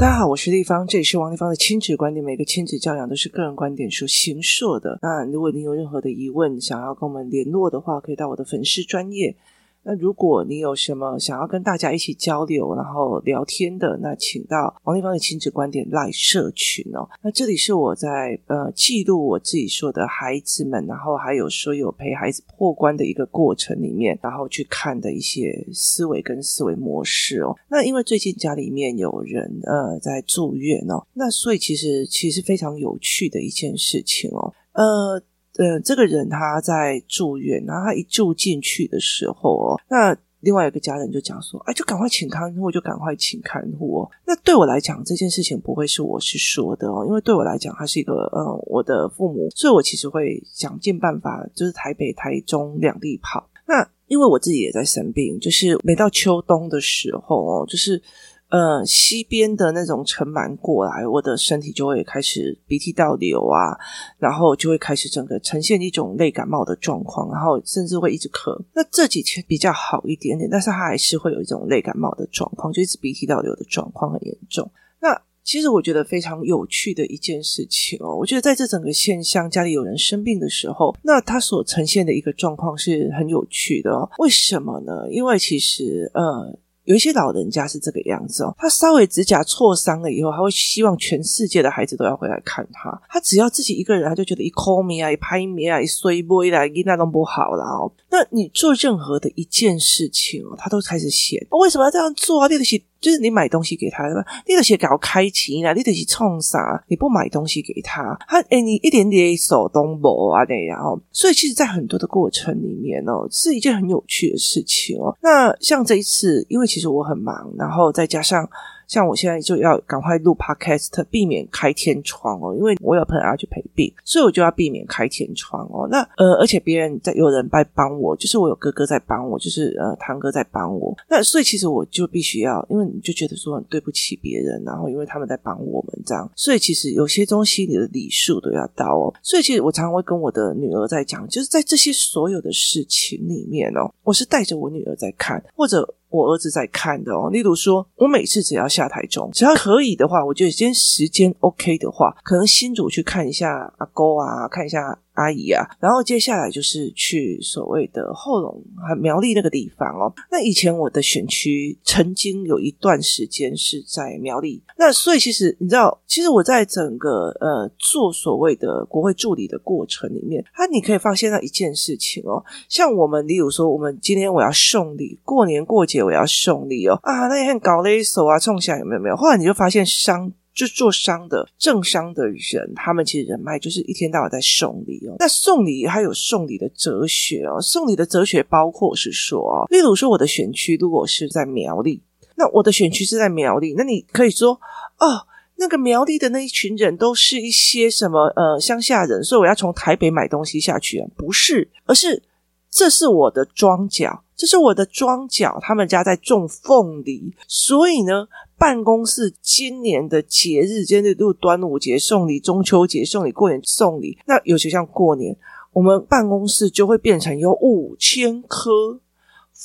大家好，我是丽芳，这里是王丽芳的亲子观点。每个亲子教养都是个人观点所形设的。那如果您有任何的疑问，想要跟我们联络的话，可以到我的粉丝专业。那如果你有什么想要跟大家一起交流，然后聊天的，那请到王立芳的亲子观点赖社群哦。那这里是我在呃记录我自己说的孩子们，然后还有说有陪孩子破关的一个过程里面，然后去看的一些思维跟思维模式哦。那因为最近家里面有人呃在住院哦，那所以其实其实非常有趣的一件事情哦，呃。呃，这个人他在住院，然后他一住进去的时候，那另外一个家人就讲说，哎，就赶快请看护，就赶快请看护哦。那对我来讲，这件事情不会是我是说的哦，因为对我来讲，他是一个呃，我的父母，所以我其实会想尽办法，就是台北、台中两地跑。那因为我自己也在生病，就是每到秋冬的时候哦，就是。呃，西边的那种尘螨过来，我的身体就会开始鼻涕倒流啊，然后就会开始整个呈现一种类感冒的状况，然后甚至会一直咳。那这几天比较好一点点，但是它还是会有一种类感冒的状况，就一直鼻涕倒流的状况很严重。那其实我觉得非常有趣的一件事情哦，我觉得在这整个现象，家里有人生病的时候，那他所呈现的一个状况是很有趣的哦。为什么呢？因为其实呃。有一些老人家是这个样子哦，他稍微指甲挫伤了以后，他会希望全世界的孩子都要回来看他。他只要自己一个人，他就觉得一抠米啊，一拍米啊，一碎杯啦，一那都不好了哦。那你做任何的一件事情哦，他都开始嫌，哦，为什么要这样做啊？对不起。就是你买东西给他，你得先搞开启啊，你得去冲啥？你不买东西给他，他诶你一点点手动不啊那样哦。所以其实，在很多的过程里面哦，是一件很有趣的事情哦。那像这一次，因为其实我很忙，然后再加上。像我现在就要赶快录 podcast，避免开天窗哦，因为我有朋友要去陪病，所以我就要避免开天窗哦。那呃，而且别人在有人在帮我，就是我有哥哥在帮我，就是呃堂哥在帮我。那所以其实我就必须要，因为你就觉得说很对不起别人，然后因为他们在帮我们这样，所以其实有些东西你的礼数都要到哦。所以其实我常常会跟我的女儿在讲，就是在这些所有的事情里面哦，我是带着我女儿在看，或者。我儿子在看的哦，例如说，我每次只要下台中，只要可以的话，我觉得今天时间 OK 的话，可能新竹去看一下阿公啊，看一下。阿姨啊，然后接下来就是去所谓的后龙和苗栗那个地方哦。那以前我的选区曾经有一段时间是在苗栗，那所以其实你知道，其实我在整个呃做所谓的国会助理的过程里面，他你可以发现到一件事情哦，像我们例如说，我们今天我要送礼，过年过节我要送礼哦啊，那也很搞勒手啊，冲下有没有没有？后来你就发现商。就做商的政商的人，他们其实人脉就是一天到晚在送礼哦。那送礼还有送礼的哲学哦，送礼的哲学包括是说，例如说我的选区如果是在苗栗，那我的选区是在苗栗，那你可以说哦，那个苗栗的那一群人都是一些什么呃乡下人，所以我要从台北买东西下去啊？不是，而是这是我的庄脚。这是我的庄脚，他们家在种凤梨，所以呢，办公室今年的节日，今天就端午节送礼，中秋节送礼，过年送礼。那尤其像过年，我们办公室就会变成有五千颗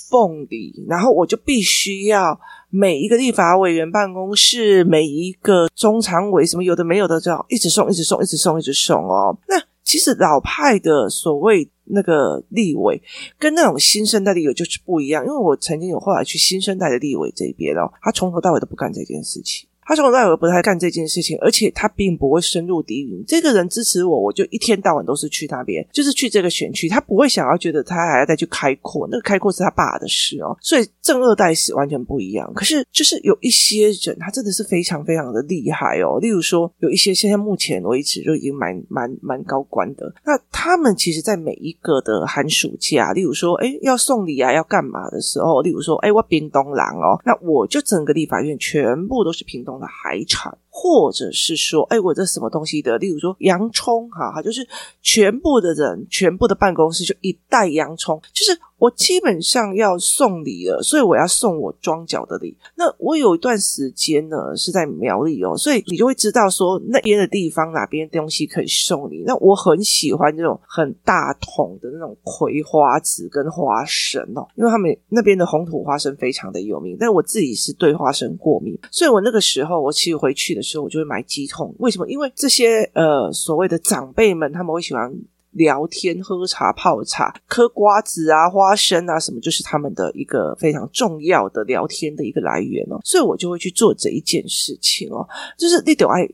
凤梨，然后我就必须要每一个立法委员办公室，每一个中常委什么有的没有的，就要一直送，一直送，一直送，一直送哦。那其实老派的所谓。那个立委跟那种新生代立委就是不一样，因为我曾经有后来去新生代的立委这边哦，他从头到尾都不干这件事情。他从头到尾不太干这件事情，而且他并不会深入敌营。这个人支持我，我就一天到晚都是去那边，就是去这个选区。他不会想要觉得他还要再去开阔，那个开阔是他爸的事哦。所以正二代是完全不一样。可是就是有一些人，他真的是非常非常的厉害哦。例如说，有一些现在目前为止就已经蛮蛮蛮高官的，那他们其实在每一个的寒暑假，例如说，哎，要送礼啊，要干嘛的时候，例如说，哎，我屏东郎哦，那我就整个立法院全部都是屏东的海产。或者是说，哎，我这什么东西的？例如说洋葱，哈，哈，就是全部的人，全部的办公室就一袋洋葱，就是。我基本上要送礼了，所以我要送我庄脚的礼。那我有一段时间呢是在苗栗哦，所以你就会知道说那边的地方哪边东西可以送礼。那我很喜欢这种很大桶的那种葵花籽跟花生哦，因为他们那边的红土花生非常的有名。但我自己是对花生过敏，所以我那个时候我其实回去的时候我就会买几桶。为什么？因为这些呃所谓的长辈们他们会喜欢。聊天、喝茶、泡茶、嗑瓜子啊、花生啊，什么就是他们的一个非常重要的聊天的一个来源哦。所以我就会去做这一件事情哦，就是你得爱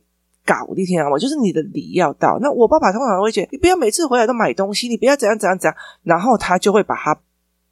搞一天啊，我就是你的礼要到。那我爸爸通常会觉得，你不要每次回来都买东西，你不要怎样怎样怎样，然后他就会把他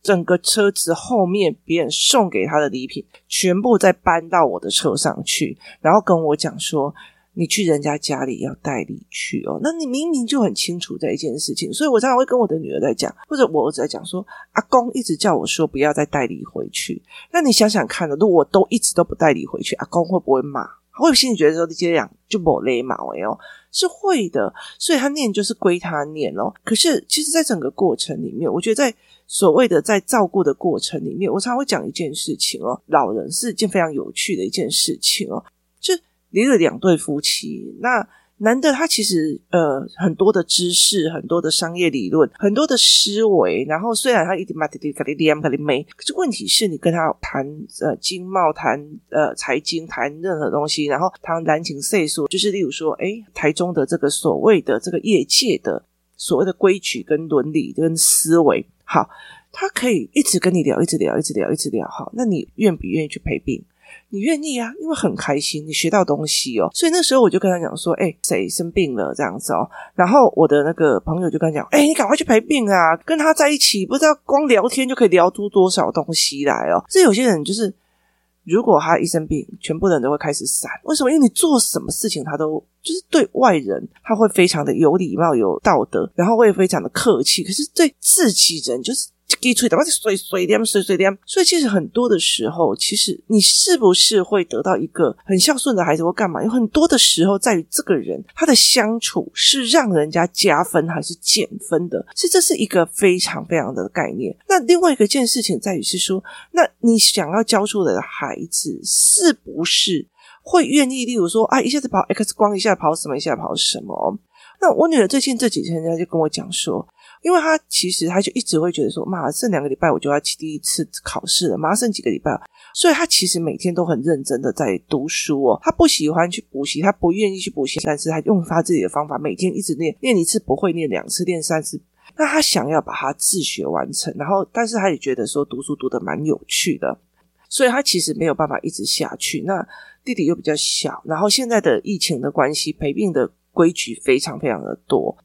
整个车子后面别人送给他的礼品全部再搬到我的车上去，然后跟我讲说。你去人家家里要带礼去哦，那你明明就很清楚这一件事情，所以我常常会跟我的女儿在讲，或者我儿子在讲说，阿公一直叫我说不要再带礼回去。那你想想看了，如果我都一直都不带礼回去，阿公会不会骂？会心里觉得说你这样就没礼貌哎哦，是会的。所以他念就是归他念哦。可是其实，在整个过程里面，我觉得在所谓的在照顾的过程里面，我常常会讲一件事情哦，老人是一件非常有趣的一件事情哦，就。离了两对夫妻，那男的他其实呃很多的知识，很多的商业理论，很多的思维。然后虽然他一直骂滴滴卡滴滴卡滴没，可是问题是你跟他谈呃经贸、谈呃财经、谈任何东西，然后谈人情世故，就是例如说，诶台中的这个所谓的这个业界的所谓的规矩跟伦理跟思维，好，他可以一直跟你聊，一直聊，一直聊，一直聊。好，那你愿不愿意去陪病？你愿意啊，因为很开心，你学到东西哦。所以那时候我就跟他讲说：“哎，谁生病了这样子哦。”然后我的那个朋友就跟他讲：“哎，你赶快去陪病啊！跟他在一起，不知道光聊天就可以聊出多少东西来哦。”这有些人就是，如果他一生病，全部人都会开始散。为什么？因为你做什么事情，他都就是对外人他会非常的有礼貌、有道德，然后会非常的客气。可是对自己人就是。给吹的，把水水点水水点，所以其实很多的时候，其实你是不是会得到一个很孝顺的孩子或干嘛？有很多的时候在于这个人他的相处是让人家加分还是减分的，其实这是一个非常非常的概念。那另外一个件事情在于是说，那你想要教出来的孩子是不是会愿意？例如说啊，一下子跑 X 光，一下跑什么，一下跑什么？那我女儿最近这几天，她就跟我讲说。因为他其实他就一直会觉得说，妈，剩两个礼拜我就要第一次考试了，马上剩几个礼拜，所以他其实每天都很认真的在读书哦。他不喜欢去补习，他不愿意去补习，但是他用他自己的方法，每天一直念，念一次不会，念两次，念三次。那他想要把它自学完成，然后但是他也觉得说读书读得蛮有趣的，所以他其实没有办法一直下去。那弟弟又比较小，然后现在的疫情的关系，陪病的规矩非常非常的多。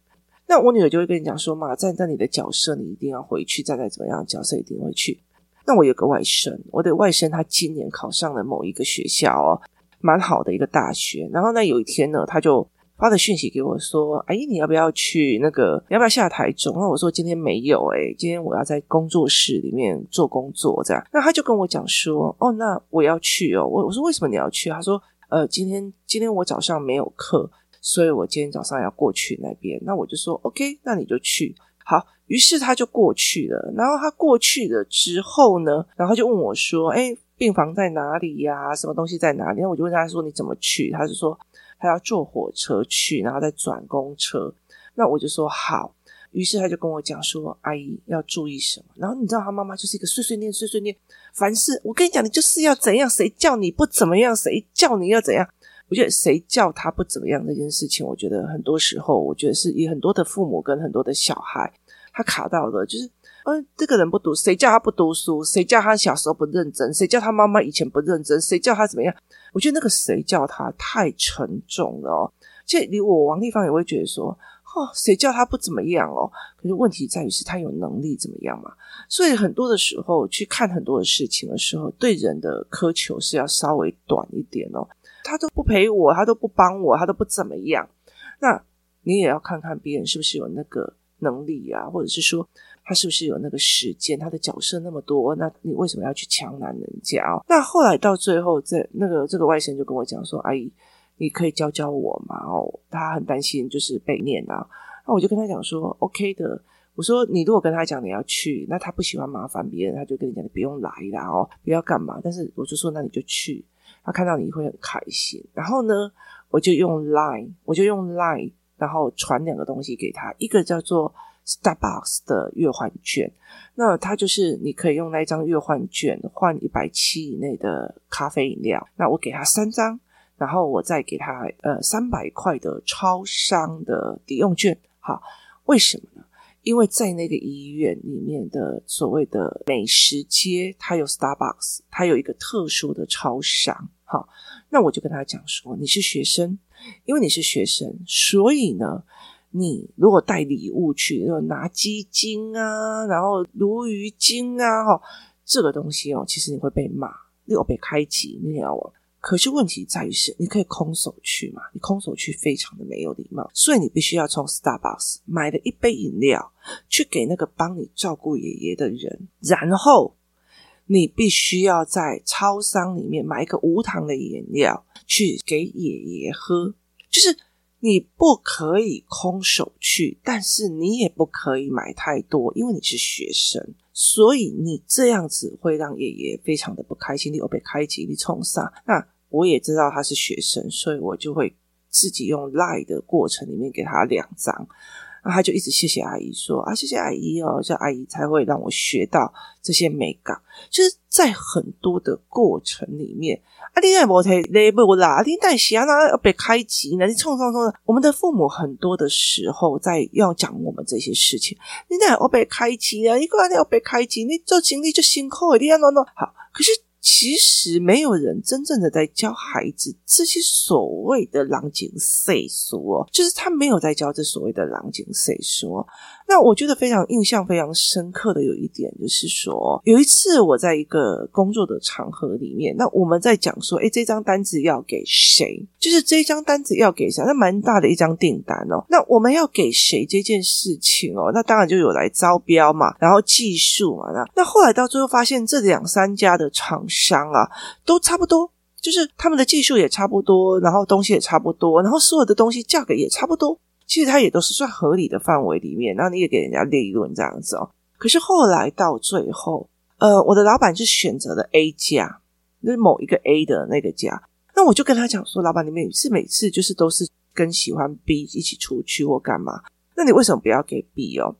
那我女儿就会跟你讲说嘛，站在你的角色，你一定要回去；站在怎么样的角色，一定会去。那我有个外甥，我的外甥他今年考上了某一个学校哦，蛮好的一个大学。然后呢，有一天呢，他就发了讯息给我说：“阿姨，你要不要去那个？你要不要下台中？”那我说：“今天没有诶，今天我要在工作室里面做工作。”这样，那他就跟我讲说：“哦，那我要去哦。”我我说：“为什么你要去？”他说：“呃，今天今天我早上没有课。”所以我今天早上要过去那边，那我就说 OK，那你就去。好，于是他就过去了。然后他过去了之后呢，然后就问我说：“哎，病房在哪里呀？什么东西在哪里？”然后我就问他说：“你怎么去？”他就说他要坐火车去，然后再转公车。那我就说好。于是他就跟我讲说：“阿姨要注意什么？”然后你知道他妈妈就是一个碎碎念、碎碎念，凡事我跟你讲，你就是要怎样，谁叫你不怎么样，谁叫你要怎样。我觉得谁叫他不怎么样这件事情，我觉得很多时候，我觉得是以很多的父母跟很多的小孩，他卡到的，就是，嗯、这个人不读，谁叫他不读书？谁叫他小时候不认真？谁叫他妈妈以前不认真？谁叫他怎么样？我觉得那个谁叫他太沉重了哦。其实，连我王立芳也会觉得说，哦，谁叫他不怎么样哦？可是问题在于是他有能力怎么样嘛？所以很多的时候去看很多的事情的时候，对人的苛求是要稍微短一点哦。他都不陪我，他都不帮我，他都不怎么样。那你也要看看别人是不是有那个能力啊，或者是说他是不是有那个时间？他的角色那么多，那你为什么要去强拦人家？那后来到最后，这那个这个外甥就跟我讲说：“阿姨，你可以教教我嘛？哦，他很担心就是被念啊。那我就跟他讲说，OK 的。我说你如果跟他讲你要去，那他不喜欢麻烦别人，他就跟你讲你不用来啦哦，不要干嘛。但是我就说那你就去，他看到你会很开心。然后呢，我就用 Line，我就用 Line，然后传两个东西给他，一个叫做 Starbucks 的月换券，那他就是你可以用那张月换券换一百七以内的咖啡饮料。那我给他三张，然后我再给他呃三百块的超商的抵用券。好，为什么呢？因为在那个医院里面的所谓的美食街，它有 Starbucks，它有一个特殊的超商。好，那我就跟他讲说，你是学生，因为你是学生，所以呢，你如果带礼物去，拿鸡精啊，然后鲈鱼精啊，哈，这个东西哦，其实你会被骂，你有被开机，你知道吗？可是问题在于是，你可以空手去嘛？你空手去非常的没有礼貌，所以你必须要从 Starbucks 买了一杯饮料，去给那个帮你照顾爷爷的人，然后你必须要在超商里面买一个无糖的饮料去给爷爷喝。就是你不可以空手去，但是你也不可以买太多，因为你是学生，所以你这样子会让爷爷非常的不开心。你有被开机，你冲上那。我也知道他是学生，所以我就会自己用赖的过程里面给他两张，然后他就一直谢谢阿姨说啊，谢谢阿姨哦，这阿姨才会让我学到这些美感。就是在很多的过程里面，啊，你也不太累不啦？你带小啊要被开机呢？你冲冲冲的！我们的父母很多的时候在要讲我们这些事情，你那要被开机啊？你过来要被开机，你做经历就辛苦，你要弄弄好，可是。其实没有人真正的在教孩子这些所谓的狼情世事哦，就是他没有在教这所谓的狼情世事。那我觉得非常印象非常深刻的有一点就是说，有一次我在一个工作的场合里面，那我们在讲说，诶，这张单子要给谁？就是这张单子要给谁？那蛮大的一张订单哦。那我们要给谁这件事情哦？那当然就有来招标嘛，然后计数嘛。那那后来到最后发现，这两三家的厂商啊，都差不多，就是他们的技术也差不多，然后东西也差不多，然后所有的东西价格也差不多。其实它也都是算合理的范围里面，然后你也给人家利润这样子哦。可是后来到最后，呃，我的老板是选择了 A 价，就是某一个 A 的那个价。那我就跟他讲说，老板，你每次每次就是都是跟喜欢 B 一起出去或干嘛？那你为什么不要给 B 哦？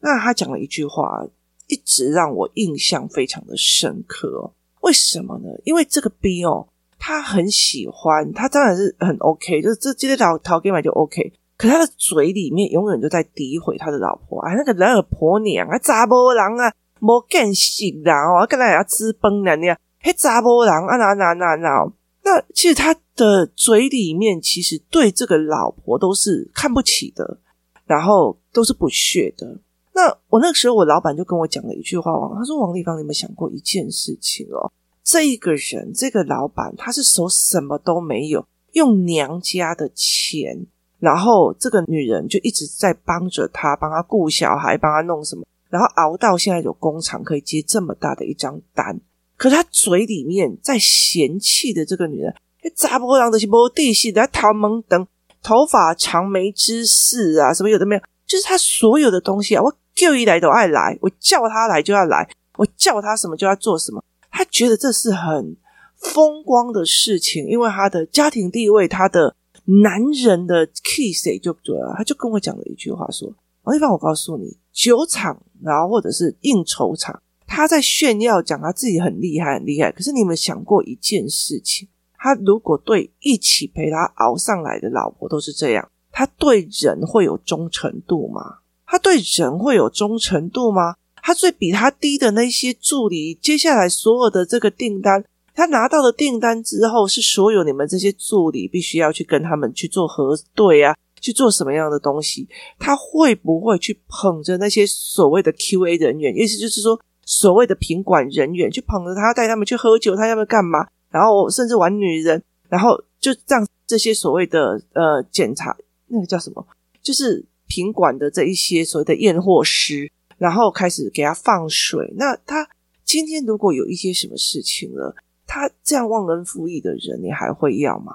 那他讲了一句话，一直让我印象非常的深刻。为什么呢？因为这个 B 哦，他很喜欢，他当然是很 OK，就是这今天早淘给买就 OK。可他的嘴里面永远都在诋毁他的老婆，啊，那个人儿婆娘啊，查某人啊，没见识啦哦，跟他要吃崩了那样，嘿，查某人啊，那那那那，那其实他的嘴里面其实对这个老婆都是看不起的，然后都是不屑的。那我那个时候，我老板就跟我讲了一句话，王他说：“王立芳，你有没有想过一件事情哦？这一个人，这个老板，他是手什么都没有，用娘家的钱。”然后这个女人就一直在帮着他，帮他顾小孩，帮他弄什么，然后熬到现在有工厂可以接这么大的一张单。可是他嘴里面在嫌弃的这个女人，查甫人就是没地气，在头毛长，头发长没知识啊，什么有的没有，就是他所有的东西啊，我叫一来都爱来，我叫他来就要来，我叫他什么就要做什么，他觉得这是很风光的事情，因为他的家庭地位，他的。男人的 kiss 就对了，他就跟我讲了一句话说：“王一凡，我告诉你，酒场然后或者是应酬场，他在炫耀讲他自己很厉害很厉害。可是你有没有想过一件事情？他如果对一起陪他熬上来的老婆都是这样，他对人会有忠诚度吗？他对人会有忠诚度吗？他最比他低的那些助理，接下来所有的这个订单。”他拿到了订单之后，是所有你们这些助理必须要去跟他们去做核对啊，去做什么样的东西？他会不会去捧着那些所谓的 QA 人员，意思就是说所谓的品管人员，去捧着他带他们去喝酒，他要不要干嘛？然后甚至玩女人，然后就让这些所谓的呃检查那个叫什么，就是品管的这一些所谓的验货师，然后开始给他放水。那他今天如果有一些什么事情了？他这样忘恩负义的人，你还会要吗？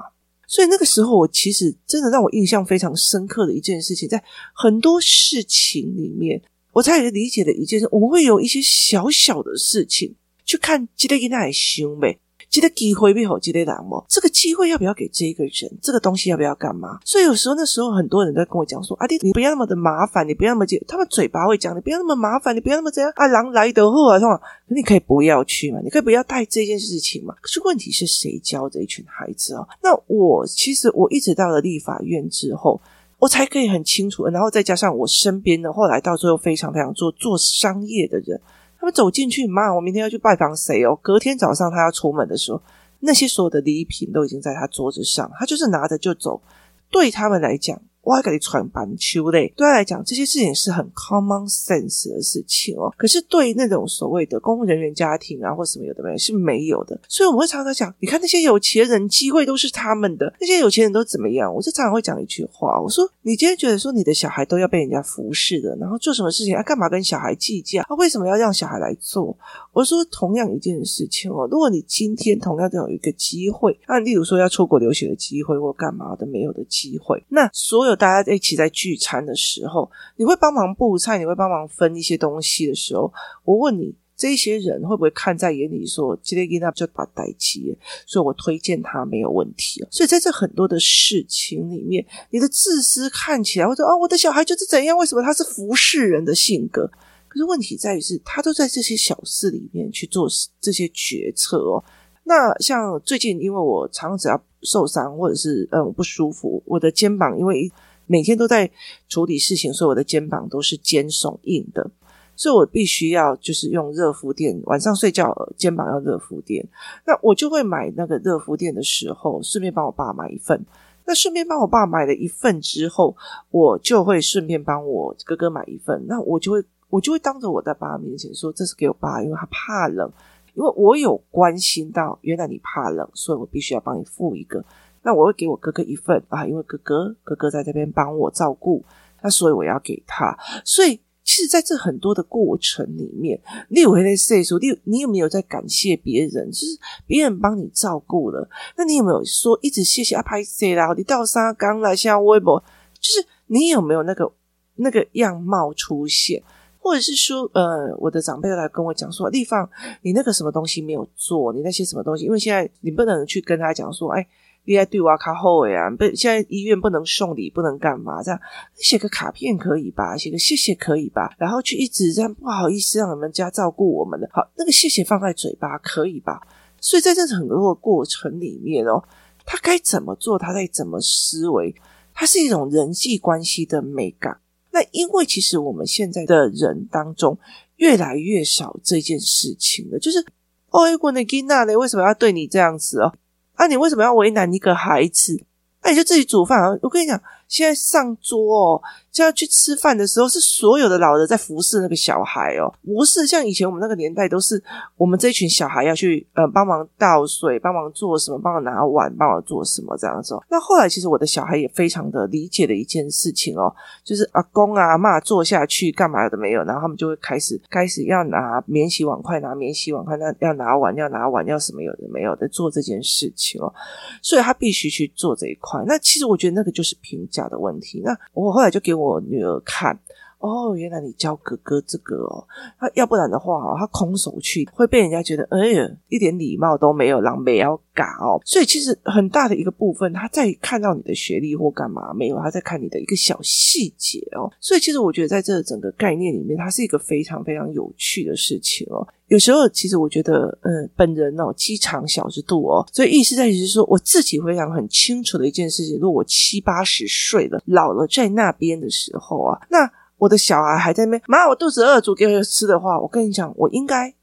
所以那个时候，我其实真的让我印象非常深刻的一件事情，在很多事情里面，我才理解的一件事，我们会有一些小小的事情去看，记得跟他来想呗。记得机会不好，记得难么？这个机会要不要给这一个人？这个东西要不要干嘛？所以有时候那时候很多人都跟我讲说：“阿弟，你不要那么的麻烦，你不要那么……他们嘴巴会讲，你不要那么麻烦，你不要那么这样啊，狼来得后啊，是吧？你可以不要去嘛，你可以不要带这件事情嘛。可是问题是谁教这一群孩子啊？那我其实我一直到了立法院之后，我才可以很清楚，然后再加上我身边的后来到最后非常非常做做商业的人。他们走进去，妈，我明天要去拜访谁哦？隔天早上他要出门的时候，那些所有的礼品都已经在他桌子上，他就是拿着就走。对他们来讲。我还给你传板球嘞，对他来讲，这些事情是很 common sense 的事情哦。可是对于那种所谓的公务人员家庭啊，或什么有的没有是没有的。所以我们会常常讲，你看那些有钱人，机会都是他们的。那些有钱人都怎么样？我就常常会讲一句话，我说：你今天觉得说你的小孩都要被人家服侍的，然后做什么事情啊？干嘛跟小孩计较？啊，为什么要让小孩来做？我说同样一件事情哦，如果你今天同样都有一个机会，那，例如说要出国留学的机会，或干嘛的没有的机会，那所有。大家一起在聚餐的时候，你会帮忙布菜，你会帮忙分一些东西的时候，我问你，这些人会不会看在眼里说，说今天给他就把代起，所以我推荐他没有问题。所以在这很多的事情里面，你的自私看起来，或者哦，我的小孩就是怎样，为什么他是服侍人的性格？可是问题在于是，他都在这些小事里面去做这些决策哦。那像最近，因为我常常只要受伤或者是嗯不舒服，我的肩膀因为每天都在处理事情，所以我的肩膀都是肩耸硬的，所以我必须要就是用热敷垫，晚上睡觉肩膀要热敷垫。那我就会买那个热敷垫的时候，顺便帮我爸买一份。那顺便帮我爸买了一份之后，我就会顺便帮我哥哥买一份。那我就会我就会当着我在爸面前说，这是给我爸，因为他怕冷。因为我有关心到，原来你怕冷，所以我必须要帮你付一个。那我会给我哥哥一份啊，因为哥哥哥哥在这边帮我照顾，那所以我要给他。所以其实在这很多的过程里面，你有没有在说，你你有没有在感谢别人？就是别人帮你照顾了，那你有没有说一直谢谢啊？拍谢啦，你到沙冈来，像微博，就是你有没有那个那个样貌出现？或者是说，呃，我的长辈来跟我讲说，丽芳，你那个什么东西没有做，你那些什么东西，因为现在你不能去跟他讲说，哎，你在对我卡后呀，不，现在医院不能送礼，不能干嘛，这样写个卡片可以吧？写个谢谢可以吧？然后去一直这样不好意思让你们家照顾我们的，好，那个谢谢放在嘴巴可以吧？所以在这很多过程里面哦，他该怎么做，他在怎么思维，它是一种人际关系的美感。那因为其实我们现在的人当中越来越少这件事情了，就是哦，如果你吉娜呢，为什么要对你这样子哦？啊，你为什么要为难一个孩子？那、啊、你就自己煮饭啊！我跟你讲。现在上桌哦，就要去吃饭的时候，是所有的老人在服侍那个小孩哦，不是像以前我们那个年代，都是我们这一群小孩要去呃帮忙倒水、帮忙做什么、帮忙拿碗、帮忙做什么这样子哦。那后来其实我的小孩也非常的理解的一件事情哦，就是阿公啊、阿嬷坐下去干嘛的没有，然后他们就会开始开始要拿免洗碗筷、拿免洗碗筷，那要拿碗、要拿碗、要什么有的没有的做这件事情哦，所以他必须去做这一块。那其实我觉得那个就是评价的问题，那我后来就给我我女儿看，哦，原来你教哥哥这个哦，他要不然的话哦，他空手去会被人家觉得，哎呀，一点礼貌都没有，狼狈要嘎哦。所以其实很大的一个部分，他在看到你的学历或干嘛没有，他在看你的一个小细节哦。所以其实我觉得在这整个概念里面，它是一个非常非常有趣的事情哦。有时候，其实我觉得，嗯，本人哦，机场小之肚哦，所以意思在于是说，我自己非常很清楚的一件事情：如果我七八十岁了，老了在那边的时候啊，那我的小孩还在那边，妈，我肚子饿，煮给我吃的话，我跟你讲，我应该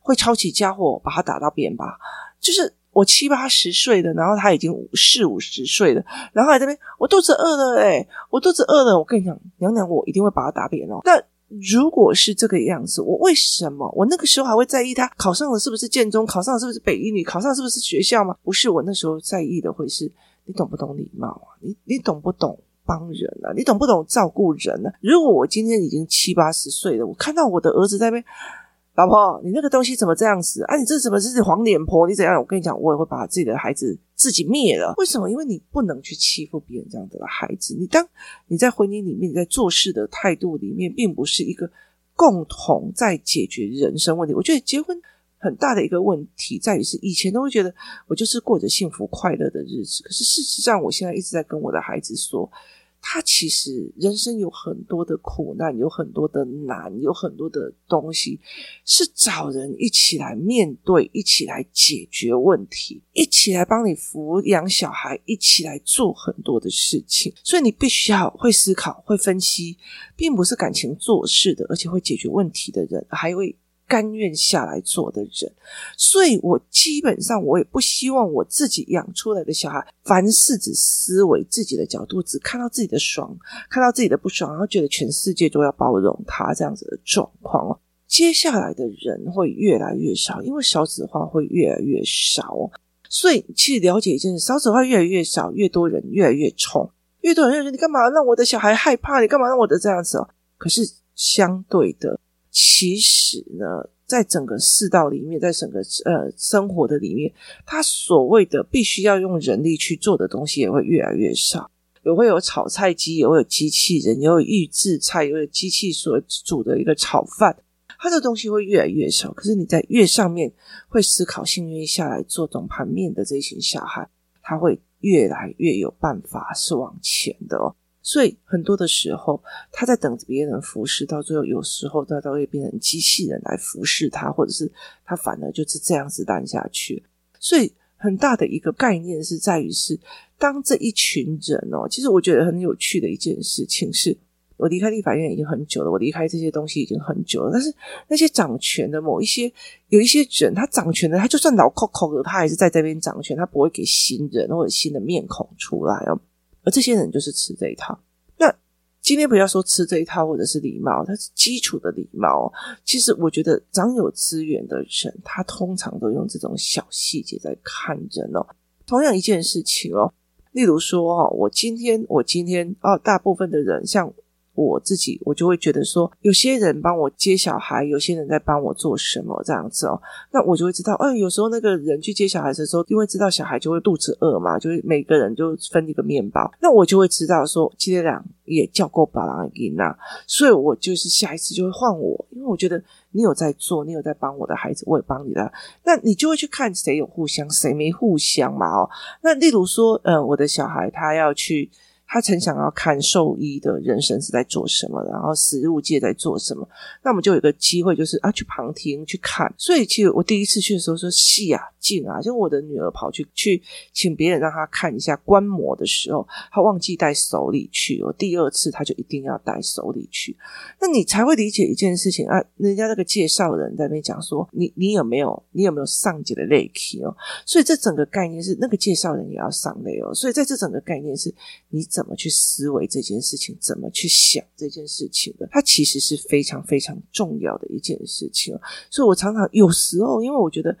会抄起家伙把他打到扁吧。就是我七八十岁的，然后他已经四五十岁了，然后还在那边，我肚子饿了，诶，我肚子饿了，我跟你讲，娘娘，我一定会把他打扁哦。那。如果是这个样子，我为什么我那个时候还会在意他考上了是不是建中，考上了是不是北一女，考上是不是学校吗？不是，我那时候在意的会是你懂不懂礼貌啊？你你懂不懂帮人啊？你懂不懂照顾人啊？如果我今天已经七八十岁了，我看到我的儿子在那边，老婆，你那个东西怎么这样子啊？你这怎么是黄脸婆？你怎样？我跟你讲，我也会把自己的孩子。自己灭了。为什么？因为你不能去欺负别人这样的孩子。你当你在婚姻里面，你在做事的态度里面，并不是一个共同在解决人生问题。我觉得结婚很大的一个问题在于是，以前都会觉得我就是过着幸福快乐的日子，可是事实上，我现在一直在跟我的孩子说。他其实人生有很多的苦难，有很多的难，有很多的东西是找人一起来面对，一起来解决问题，一起来帮你抚养小孩，一起来做很多的事情。所以你必须要会思考、会分析，并不是感情做事的，而且会解决问题的人，还会。甘愿下来做的人，所以我基本上我也不希望我自己养出来的小孩，凡事只思维自己的角度，只看到自己的爽，看到自己的不爽，然后觉得全世界都要包容他这样子的状况哦。接下来的人会越来越少，因为少子化会越来越少，所以其实了解一件事，少子化越来越少，越多人越来越冲，越多人越说你干嘛让我的小孩害怕？你干嘛让我的这样子哦？可是相对的。其实呢，在整个世道里面，在整个呃生活的里面，他所谓的必须要用人力去做的东西也会越来越少，也会有炒菜机，也会有机器人，也有预制菜，也有机器所煮的一个炒饭，它的东西会越来越少。可是你在越上面会思考幸运下来做懂盘面的这群小孩，他会越来越有办法是往前的哦。所以很多的时候，他在等着别人服侍，到最后有时候他都会变成机器人来服侍他，或者是他反而就是这样子烂下去。所以很大的一个概念是在于是，当这一群人哦，其实我觉得很有趣的一件事情是，我离开立法院已经很久了，我离开这些东西已经很久了，但是那些掌权的某一些有一些人，他掌权的，他就算老扣扣的，他还是在这边掌权，他不会给新人或者新的面孔出来哦。而这些人就是吃这一套。那今天不要说吃这一套，或者是礼貌，它是基础的礼貌。其实我觉得，长有资源的人，他通常都用这种小细节在看人哦。同样一件事情哦，例如说哦，我今天，我今天哦，大部分的人像。我自己，我就会觉得说，有些人帮我接小孩，有些人在帮我做什么这样子哦，那我就会知道，哎，有时候那个人去接小孩的时候，因为知道小孩就会肚子饿嘛，就是每个人就分一个面包，那我就会知道说，今天两也叫够把郎给那，所以我就是下一次就会换我，因为我觉得你有在做，你有在帮我的孩子，我也帮你的，那你就会去看谁有互相，谁没互相嘛哦，那例如说，呃，我的小孩他要去。他曾想要看兽医的人生是在做什么，然后食物界在做什么，那我们就有一个机会，就是啊去旁听去看。所以其实我第一次去的时候说戏啊近啊，就我的女儿跑去去请别人让她看一下观摩的时候，她忘记带手里去。哦第二次她就一定要带手里去，那你才会理解一件事情啊。人家那个介绍人在那边讲说，你你有没有你有没有上级的类气哦？所以这整个概念是那个介绍人也要上类哦。所以在这整个概念是你怎。怎么去思维这件事情？怎么去想这件事情的？它其实是非常非常重要的一件事情。所以我常常有时候，因为我觉得，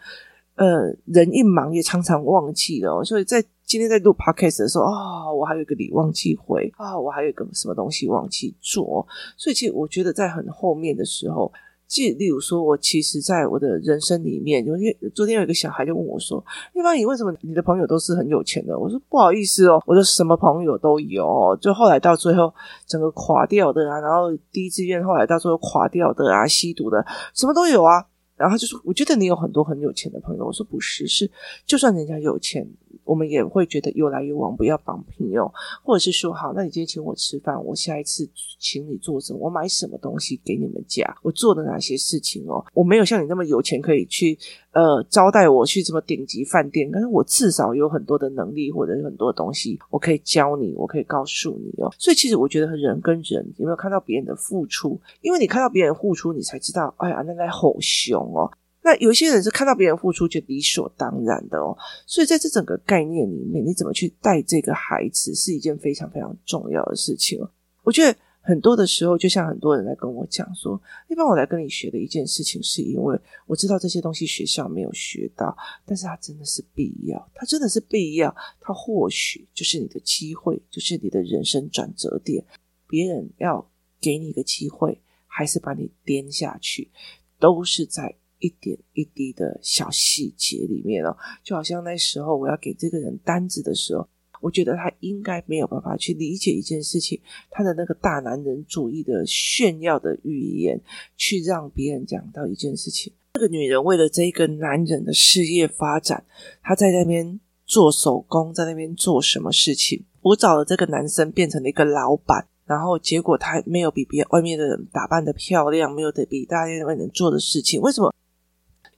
呃，人一忙也常常忘记了。所以在今天在录 podcast 的时候，啊、我还有一个礼忘记回啊、我还有一个什么东西忘记做。所以其实我觉得在很后面的时候。即例如说，我其实在我的人生里面，有天昨天有一个小孩就问我说：“一般，你为什么你的朋友都是很有钱的？”我说：“不好意思哦，我的什么朋友都有。”就后来到最后整个垮掉的啊，然后第一志愿后来到最后垮掉的啊，吸毒的什么都有啊。然后他就说：“我觉得你有很多很有钱的朋友。”我说：“不是，是就算人家有钱。”我们也会觉得有来有往，不要绑朋友，或者是说，好，那你今天请我吃饭，我下一次请你做什么？我买什么东西给你们家？我做的哪些事情哦？我没有像你那么有钱，可以去呃招待我去什么顶级饭店，但是我至少有很多的能力，或者是很多东西，我可以教你，我可以告诉你哦。所以其实我觉得人跟人有没有看到别人的付出？因为你看到别人付出，你才知道，哎呀，那来好凶哦。那有些人是看到别人付出就理所当然的哦，所以在这整个概念里面，你怎么去带这个孩子是一件非常非常重要的事情。我觉得很多的时候，就像很多人来跟我讲说，一般我来跟你学的一件事情，是因为我知道这些东西学校没有学到，但是它真的是必要，它真的是必要，它或许就是你的机会，就是你的人生转折点。别人要给你一个机会，还是把你颠下去，都是在。一点一滴的小细节里面哦，就好像那时候我要给这个人单子的时候，我觉得他应该没有办法去理解一件事情，他的那个大男人主义的炫耀的语言，去让别人讲到一件事情。这个女人为了这一个男人的事业发展，她在那边做手工，在那边做什么事情？我找了这个男生变成了一个老板。然后结果他没有比别外面的人打扮的漂亮，没有得比大家外面人做的事情。为什么？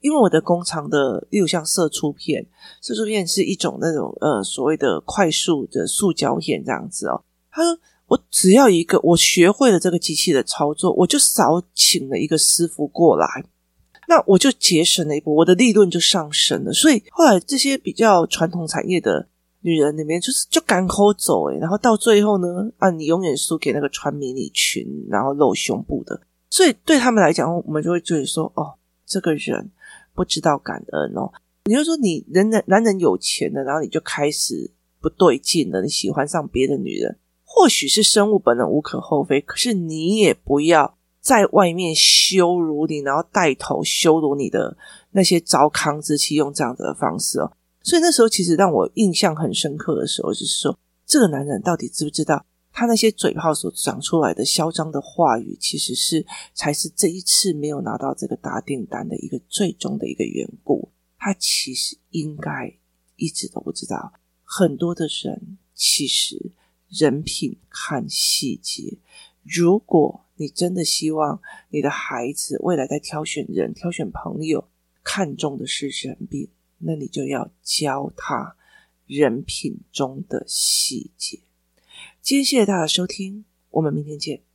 因为我的工厂的，例如像色出片，色出片是一种那种呃所谓的快速的塑胶片这样子哦。他说我只要一个，我学会了这个机器的操作，我就少请了一个师傅过来，那我就节省了一波，我的利润就上升了。所以后来这些比较传统产业的。女人里面就是就赶口走诶，然后到最后呢，啊，你永远输给那个穿迷你裙然后露胸部的，所以对他们来讲，我们就会觉得说，哦，这个人不知道感恩哦。你就说你人人男人有钱了，然后你就开始不对劲了，你喜欢上别的女人，或许是生物本能无可厚非，可是你也不要在外面羞辱你，然后带头羞辱你的那些糟糠之妻，用这样子的方式哦。所以那时候，其实让我印象很深刻的时候，就是说，这个男人到底知不知道，他那些嘴炮所讲出来的嚣张的话语，其实是才是这一次没有拿到这个大订单的一个最终的一个缘故。他其实应该一直都不知道，很多的人其实人品看细节。如果你真的希望你的孩子未来在挑选人、挑选朋友，看重的是人品。那你就要教他人品中的细节。今天谢谢大家收听，我们明天见。